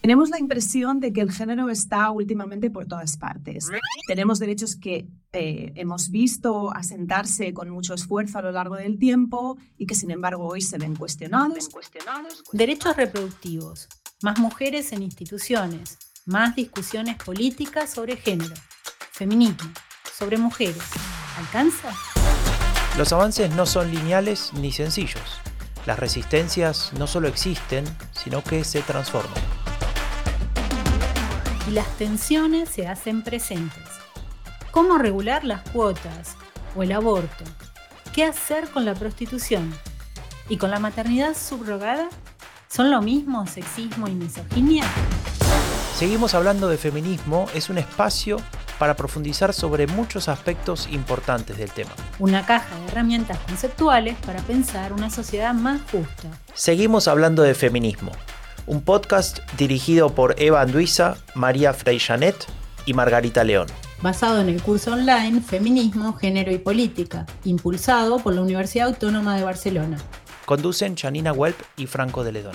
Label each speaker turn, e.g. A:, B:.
A: Tenemos la impresión de que el género está últimamente por todas partes. Tenemos derechos que eh, hemos visto asentarse con mucho esfuerzo a lo largo del tiempo y que sin embargo hoy se ven cuestionados.
B: Derechos reproductivos, más mujeres en instituciones, más discusiones políticas sobre género, feminismo, sobre mujeres. ¿Alcanza?
C: Los avances no son lineales ni sencillos. Las resistencias no solo existen, sino que se transforman
B: y las tensiones se hacen presentes. ¿Cómo regular las cuotas o el aborto? ¿Qué hacer con la prostitución? ¿Y con la maternidad subrogada? ¿Son lo mismo sexismo y misoginia?
C: Seguimos hablando de feminismo, es un espacio para profundizar sobre muchos aspectos importantes del tema.
B: Una caja de herramientas conceptuales para pensar una sociedad más justa.
C: Seguimos hablando de feminismo, un podcast dirigido por Eva Anduiza, María Freyjanet y Margarita León.
B: Basado en el curso online Feminismo, Género y Política, impulsado por la Universidad Autónoma de Barcelona.
C: Conducen Janina Welp y Franco de Ledón.